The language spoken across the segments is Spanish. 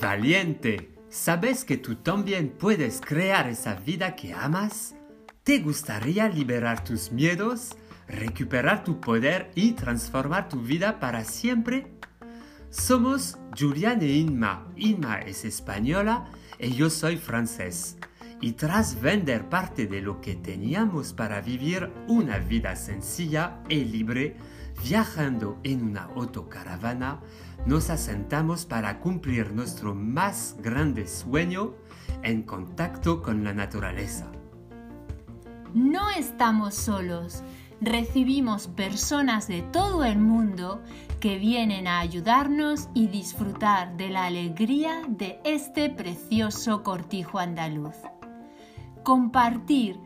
Valiente, ¿sabes que tú también puedes crear esa vida que amas? ¿Te gustaría liberar tus miedos, recuperar tu poder y transformar tu vida para siempre? Somos Julian e Inma. Inma es española y yo soy francés. Y tras vender parte de lo que teníamos para vivir una vida sencilla y libre, viajando en una autocaravana, nos asentamos para cumplir nuestro más grande sueño en contacto con la naturaleza. No estamos solos. Recibimos personas de todo el mundo que vienen a ayudarnos y disfrutar de la alegría de este precioso cortijo andaluz. Compartir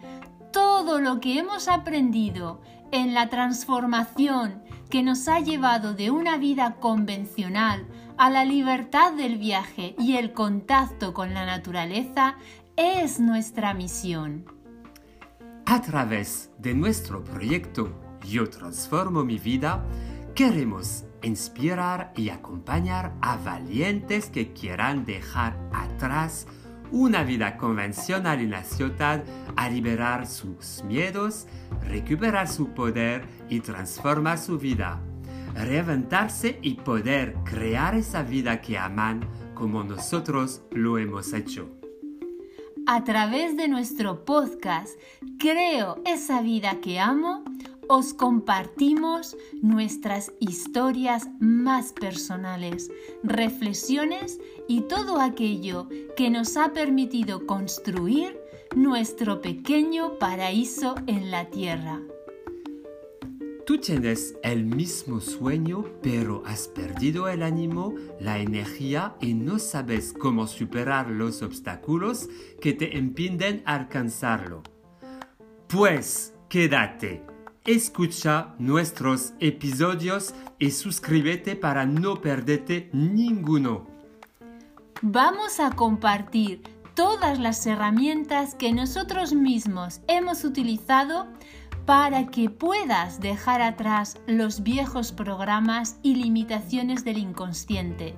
todo lo que hemos aprendido en la transformación que nos ha llevado de una vida convencional a la libertad del viaje y el contacto con la naturaleza es nuestra misión. A través de nuestro proyecto Yo Transformo mi vida, queremos inspirar y acompañar a valientes que quieran dejar atrás una vida convencional en la ciudad a liberar sus miedos, recuperar su poder y transformar su vida, reventarse y poder crear esa vida que aman como nosotros lo hemos hecho. A través de nuestro podcast Creo esa vida que amo, os compartimos nuestras historias más personales, reflexiones y todo aquello que nos ha permitido construir nuestro pequeño paraíso en la tierra. Tú tienes el mismo sueño, pero has perdido el ánimo, la energía y no sabes cómo superar los obstáculos que te impiden alcanzarlo. Pues quédate escucha nuestros episodios y suscríbete para no perderte ninguno. Vamos a compartir todas las herramientas que nosotros mismos hemos utilizado para que puedas dejar atrás los viejos programas y limitaciones del inconsciente,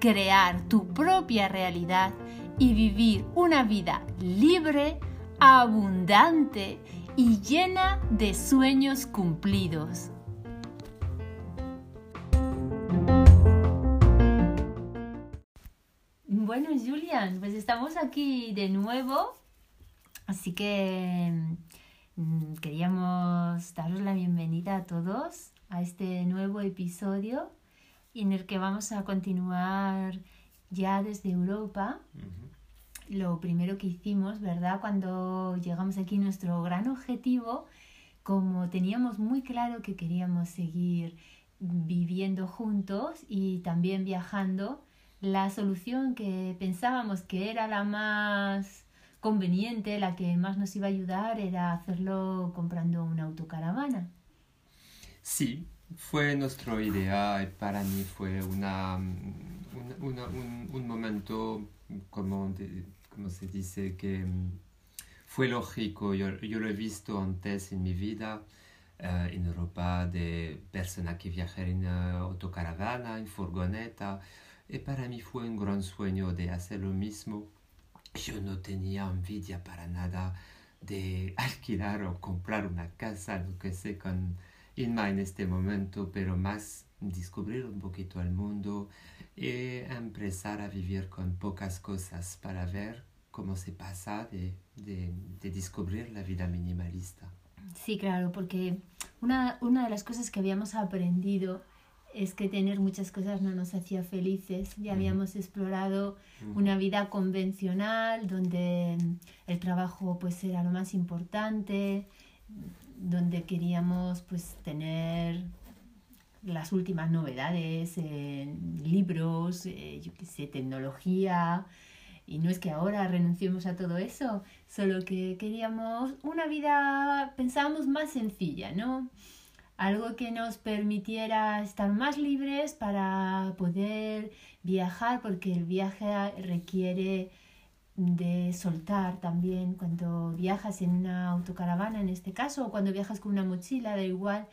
crear tu propia realidad y vivir una vida libre, abundante y llena de sueños cumplidos. Bueno, Julian, pues estamos aquí de nuevo, así que mm, queríamos daros la bienvenida a todos a este nuevo episodio en el que vamos a continuar ya desde Europa lo primero que hicimos, ¿verdad? Cuando llegamos aquí, nuestro gran objetivo, como teníamos muy claro que queríamos seguir viviendo juntos y también viajando, la solución que pensábamos que era la más conveniente, la que más nos iba a ayudar, era hacerlo comprando una autocaravana. Sí, fue nuestra idea. Para mí fue una, un, un, momento como de, como se dice, que mm, fue lógico. Yo, lo he visto antes en mi vida eh, en Europa de personas que viajan en eh, autocaravana, en furgoneta. Y para mí fue un gran sueño de hacer lo mismo. Yo no tenía envidia para nada de alquilar o comprar una casa, lo que sé, con Inma en este momento, pero más descubrir un poquito el mundo y empezar a vivir con pocas cosas para ver cómo se pasa de, de, descubrir la vida minimalista. Sí, claro, porque una, una de las cosas que habíamos aprendido es que tener muchas cosas no nos hacía felices. Ya habíamos explorado una vida convencional donde el trabajo pues era lo más importante, donde queríamos pues tener las últimas novedades en libros, eh, yo qué sé, tecnología, y no es que ahora renunciemos a todo eso, solo que queríamos una vida, pensábamos más sencilla, ¿no? Algo que nos permitiera estar más libres para poder viajar, porque el viaje requiere de soltar también cuando viajas en una autocaravana en este caso o cuando viajas con una mochila, da igual,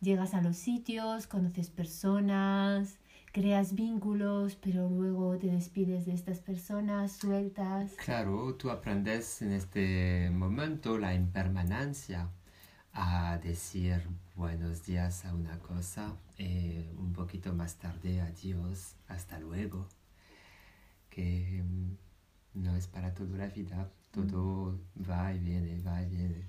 llegas a los sitios, conoces personas, creas vínculos, pero luego te despides de estas personas, sueltas. Claro, tú aprendes en este momento la impermanencia a decir buenos días a una cosa y un poquito más tarde adiós, hasta luego, que mm, no es para toda la vida, todo va y viene, va y viene.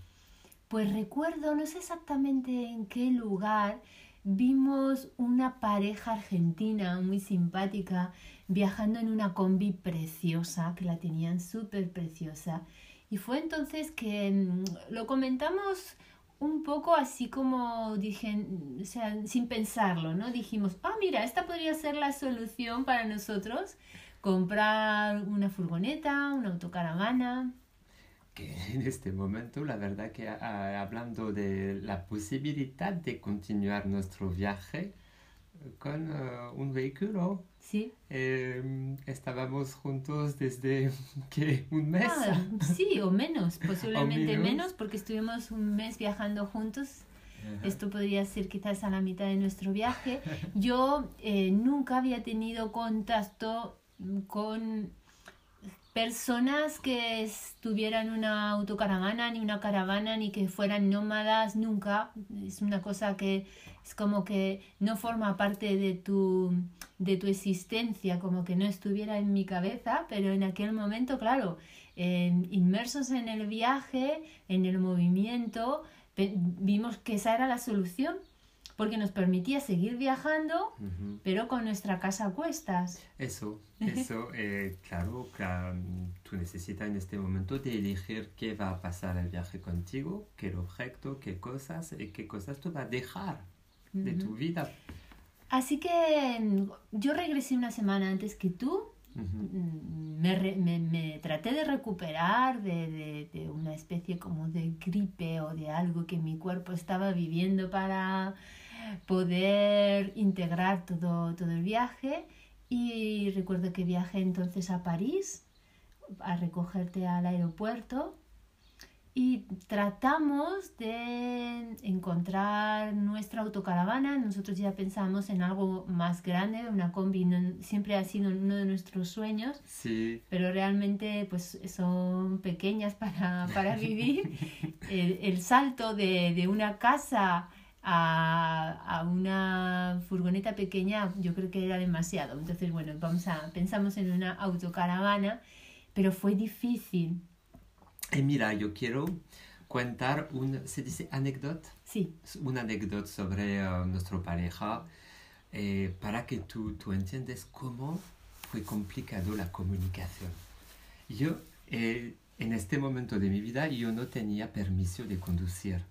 Pues recuerdo, no sé exactamente en qué lugar, vimos una pareja argentina muy simpática viajando en una combi preciosa, que la tenían súper preciosa. Y fue entonces que mm, lo comentamos un poco así como dije, sea, sin pensarlo, ¿no? Dijimos, ah, mira, esta podría ser la solución para nosotros, comprar una furgoneta, una autocaravana. Que en este momento, la verdad que ah, hablando de la posibilidad de continuar nuestro viaje con ah, un vehículo, Sí. eh, estábamos juntos desde que un mes. Ah, sí, o menos, posiblemente menos. menos, porque estuvimos un mes viajando juntos. Ajá. Esto podría ser quizás a la mitad de nuestro viaje. Yo eh, nunca había tenido contacto con personas que estuvieran una autocaravana, ni una caravana, ni que fueran nómadas, nunca. Es una cosa que es como que no forma parte de tu, de tu existencia, como que no estuviera en mi cabeza, pero en aquel momento, claro, eh, inmersos en el viaje, en el movimiento, vimos que esa era la solución, porque nos permitía seguir viajando, Ujú. pero con nuestra casa a cuestas. Eso, eso, eh, claro, claro, tú necesitas en este momento de elegir qué va a pasar el viaje contigo, qué objeto, qué cosas y qué cosas tú vas a dejar de tu vida. Así que mm, yo regresé una semana antes que tú. Ujú. Mm, Me, re- me- me traté de recuperar de, de- de una especie como de gripe o de algo que mi cuerpo estaba viviendo para poder integrar todo, todo el viaje. Y recuerdo que viajé entonces a París a recogerte al aeropuerto y tratamos de encontrar nuestra autocaravana. Nosotros ya pensamos en algo más grande, una combi, no- siempre ha sido uno de nuestros sueños, Sí, pero realmente pues son pequeñas para, para vivir. El, el salto de, de una casa a, a una furgoneta pequeña yo creo que era demasiado. Entonces, bueno, vamos a, pensamos en una autocaravana, pero fue difícil. y mira, yo quiero contar un, se dice anécdota, Sí, una anécdota sobre eh, nuestra pareja eh, para que tú, tú entiendas cómo fue complicado la comunicación. Yo, eh, en este momento de mi vida, yo no tenía permiso de conducir.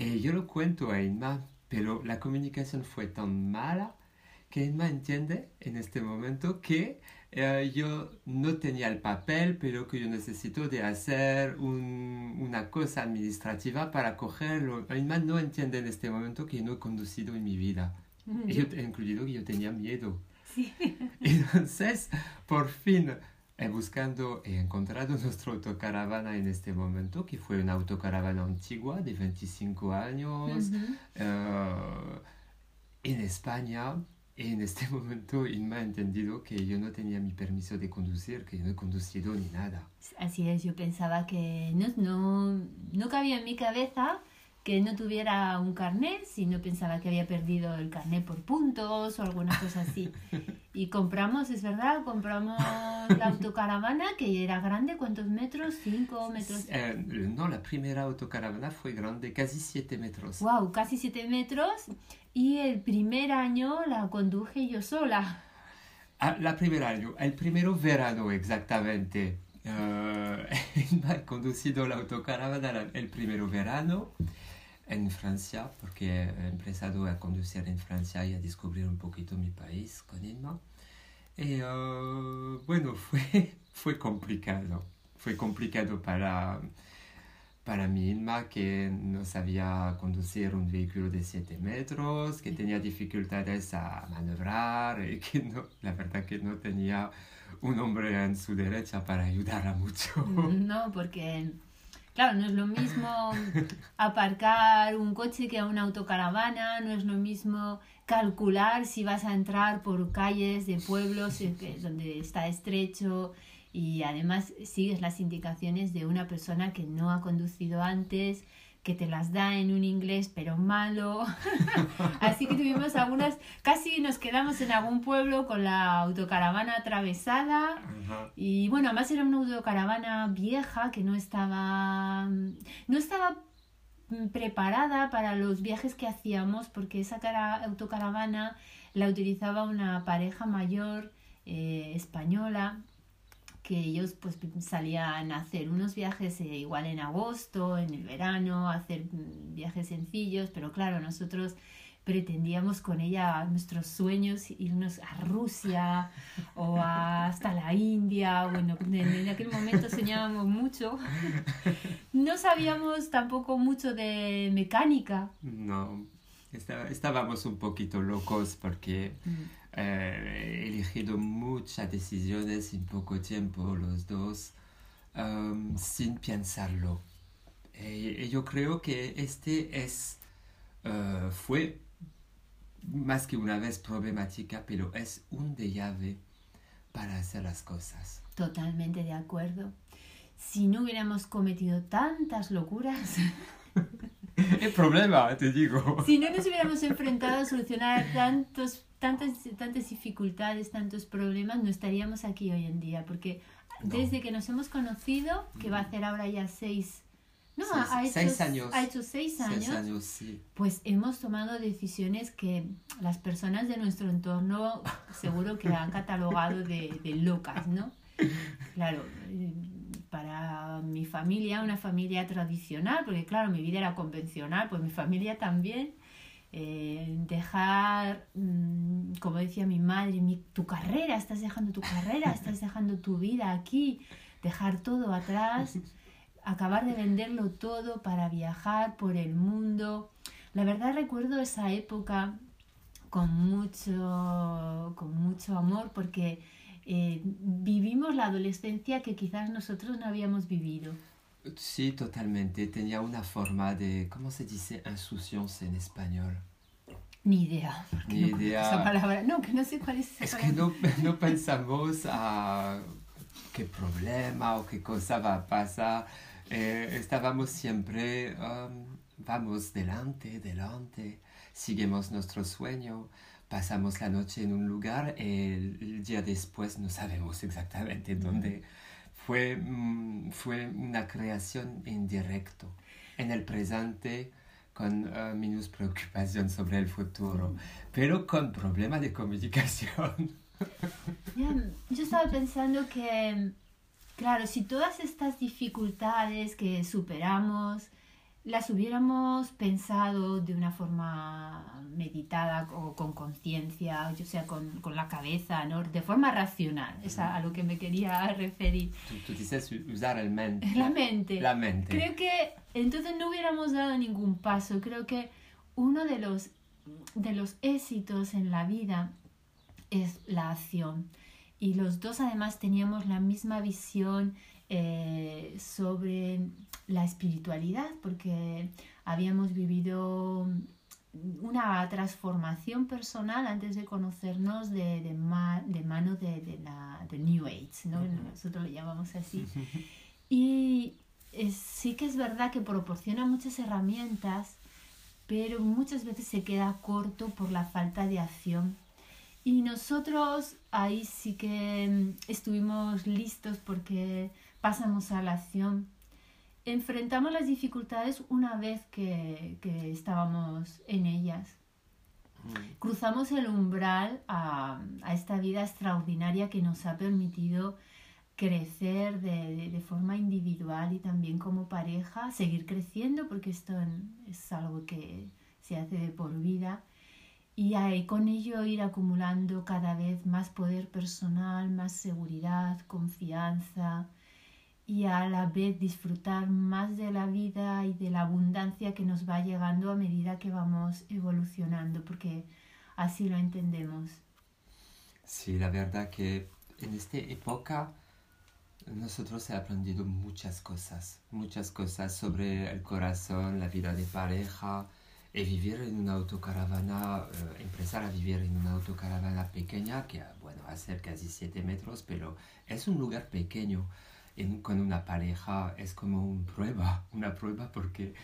Y yo lo cuento a Inma, pero la comunicación fue tan mala que Inma entiende en este momento que eh, yo no tenía el papel, pero que yo necesito de hacer un- una cosa administrativa para cogerlo. Inma no entiende en este momento que yo no he conducido en mi vida. Y yo, incluido que yo tenía miedo. sí. Entonces, por fin, buscando, he encontrado nuestra autocaravana en este momento, que fue una autocaravana antigua de 25 años, Ujú. eh, en España. Y en este momento, Inma ha entendido que yo no tenía mi permiso de conducir, que yo no he conducido ni nada. Así es, yo pensaba que no, no, no cabía en mi cabeza que no tuviera un carnet, sino pensaba que había perdido el carnet por puntos o alguna cosa así. Y compramos, es verdad, compramos la autocaravana que era grande, ¿cuántos metros? ¿Cinco metros? Eh, no, la primera autocaravana fue grande, casi 7 metros. ¡Wow! Casi siete metros. Y el primer año la conduje yo sola. Ah, la primera año, el primero verano exactamente. Eh, he conducido la autocaravana el primero verano en Francia, porque he empezado a conducir en Francia y a descubrir un poquito mi país con Inma. Y eh, bueno, fue, fue complicado. Fue complicado para, para mi Inma, que no sabía conducir un vehículo de 7 metros, que tenía dificultades a maniobrar y que no, la verdad que no tenía un hombre en su derecha para ayudarla mucho. No, porque, Claro, no es lo mismo aparcar un coche que una autocaravana, no es lo mismo calcular si vas a entrar por calles de pueblos donde está estrecho y además sigues las indicaciones de una persona que no ha conducido antes que te las da en un inglés pero malo. Así que tuvimos algunas, casi nos quedamos en algún pueblo con la autocaravana atravesada. Y bueno, además era una autocaravana vieja que no estaba, no estaba preparada para los viajes que hacíamos porque esa autocaravana la utilizaba una pareja mayor eh, española que ellos pues salían a hacer unos viajes eh, igual en agosto, en el verano, a hacer mm, viajes sencillos, pero claro, nosotros pretendíamos con ella nuestros sueños irnos a Rusia o hasta la India, bueno, en, aquel momento soñábamos mucho. No sabíamos tampoco mucho de mecánica. No, estábamos un poquito locos porque... Mm eh, elegido muchas decisiones en poco tiempo los dos um, sin pensarlo. Eh, yo creo que este es, uh, fue más que una vez problemática, pero es un de llave para hacer las cosas. Totalmente de acuerdo. Si no hubiéramos cometido tantas locuras, el problema, te digo. Si no nos hubiéramos enfrentado a solucionar tantos, tantas, tantas dificultades, tantos problemas, no estaríamos aquí hoy en día. Porque desde que nos hemos conocido, que va a hacer ahora ya seis... No, ha, hecho, seis años. Ha hecho seis años. Seis años sí. Pues hemos tomado decisiones que las personas de nuestro entorno seguro que han catalogado de, de locas, ¿no? Claro, para mi familia, una familia tradicional, porque claro, mi vida era convencional, pues mi familia también, eh, dejar, mm, como decía mi madre, mi, tu carrera, estás dejando tu carrera, estás dejando tu vida aquí, dejar todo atrás, acabar de venderlo todo para viajar por el mundo. La verdad recuerdo esa época con mucho, con mucho amor porque eh, vivimos la adolescencia que quizás nosotros no habíamos vivido. Sí, totalmente. Tenía una forma de, ¿cómo se dice insouciance en español? Ni idea. Ni no idea. Esa palabra. No, que no sé cuál es. es que no, no pensamos a qué problema o qué cosa va a pasar. Eh, estábamos siempre, um, vamos delante, delante, seguimos nuestro sueño pasamos la noche en un lugar y el, día después no sabemos exactamente dónde. Mm, fue una creación en directo, en el presente, con uh, menos preocupación sobre el futuro, pero con problemas de comunicación. yo estaba pensando que, claro, si todas estas dificultades que superamos, las hubiéramos pensado de una forma meditada o con conciencia, o sea, con, con, la cabeza, ¿no? de forma racional, es a, lo que me quería referir. Tú, dices usar el mente. La mente. La mente. Creo que entonces no hubiéramos dado ningún paso. Creo que uno de los, de los éxitos en la vida es la acción. Y los dos además teníamos la misma visión eh, sobre la espiritualidad, porque habíamos vivido una transformación personal antes de conocernos de, de, mano de, la de New Age, ¿no? nosotros lo llamamos así. Y sí que es verdad que proporciona muchas herramientas, pero muchas veces se queda corto por la falta de acción. Y nosotros ahí sí que estuvimos listos porque pasamos a la acción. Enfrentamos las dificultades una vez que, que estábamos en ellas. Mm. Cruzamos el umbral a, a, esta vida extraordinaria que nos ha permitido crecer de, de, forma individual y también como pareja, seguir creciendo porque esto es algo que se hace de por vida y con ello ir acumulando cada vez más poder personal, más seguridad, confianza, y a la vez disfrutar más de la vida y de la abundancia que nos va llegando a medida que vamos evolucionando, porque así lo entendemos. Sí, la verdad que en esta época nosotros hemos aprendido muchas cosas, muchas cosas sobre el corazón, la vida de pareja, y vivir en una autocaravana, eh, empezar a vivir en una autocaravana pequeña, que bueno, ser casi 7 metros, pero es un lugar pequeño. Con una pareja es como una prueba, una prueba porque,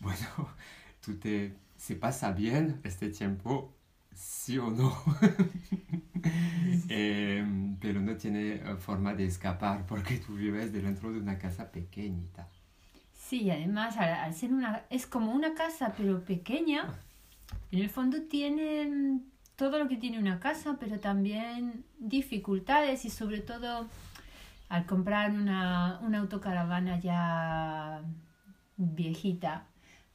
bueno, tú te, se pasa bien este tiempo, sí o no, em, pero no tiene eh, forma de escapar porque tú vives dentro de una casa pequeñita. Sí, además al, ser una, es como una casa pero pequeña, en el fondo tiene todo lo que tiene una casa, pero también dificultades y sobre todo al comprar una, una autocaravana ya viejita,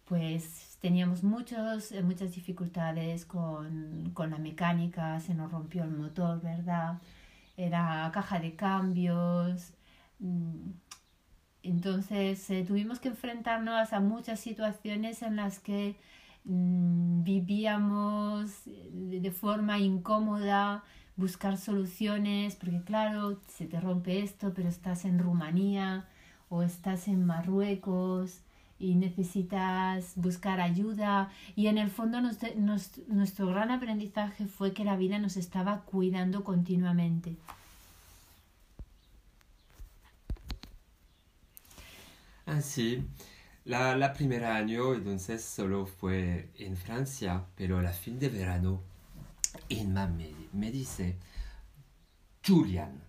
pues teníamos muchos, eh, muchas dificultades con, con la mecánica, se nos rompió el motor, ¿verdad? Era caja de cambios, mm, entonces eh, tuvimos que enfrentarnos a muchas situaciones en las que mm, vivíamos eh, de forma incómoda, buscar soluciones, porque claro, se te rompe esto, pero estás en Rumanía o estás en Marruecos y necesitas buscar ayuda. Y en el fondo nuestro gran aprendizaje fue que la vida nos estaba cuidando continuamente. Ah, sí. La, la primera año entonces solo fue en Francia, pero a la fin de verano, Inma me, me dice, Julian,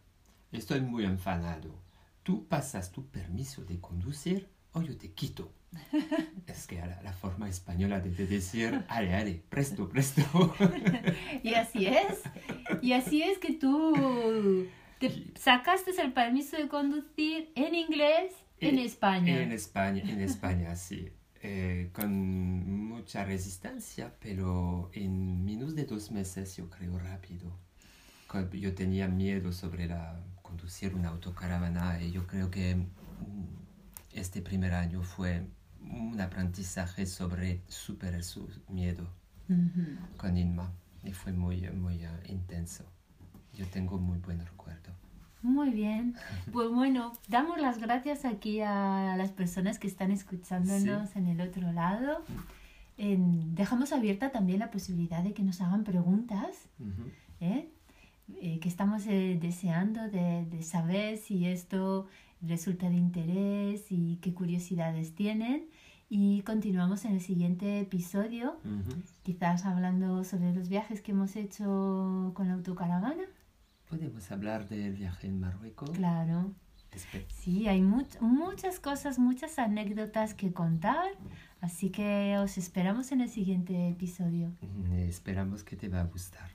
estoy muy enfadado. Tú pasas tu permiso de conducir o yo te quito. Es que la, la forma española de, decir, ale, ale, presto, presto. y así es. Y así es que tú te sacaste el permiso de conducir en inglés en España. En España, en España, sí. Eh, con mucha resistencia, pero en menos de dos meses yo creo rápido. Yo tenía miedo sobre la, conducir una autocaravana y yo creo que mm, este primer año fue un aprendizaje sobre superar su miedo con Inma y fue muy, muy uh, intenso. Yo tengo muy buen recuerdo. Muy bien. Pues bueno, damos las gracias aquí a las personas que están escuchándonos en el otro lado. Dejamos abierta también la posibilidad de que nos hagan preguntas, ¿eh? Eh, que estamos eh, deseando de, de, saber si esto resulta de interés y qué curiosidades tienen. Y continuamos en el siguiente episodio, quizás hablando sobre los viajes que hemos hecho con la autocaravana. ¿Podemos hablar del viaje en Marruecos? Claro. Sí, hay muchas cosas, muchas anécdotas que contar, así que os esperamos en el siguiente episodio. Esperamos que te va a gustar.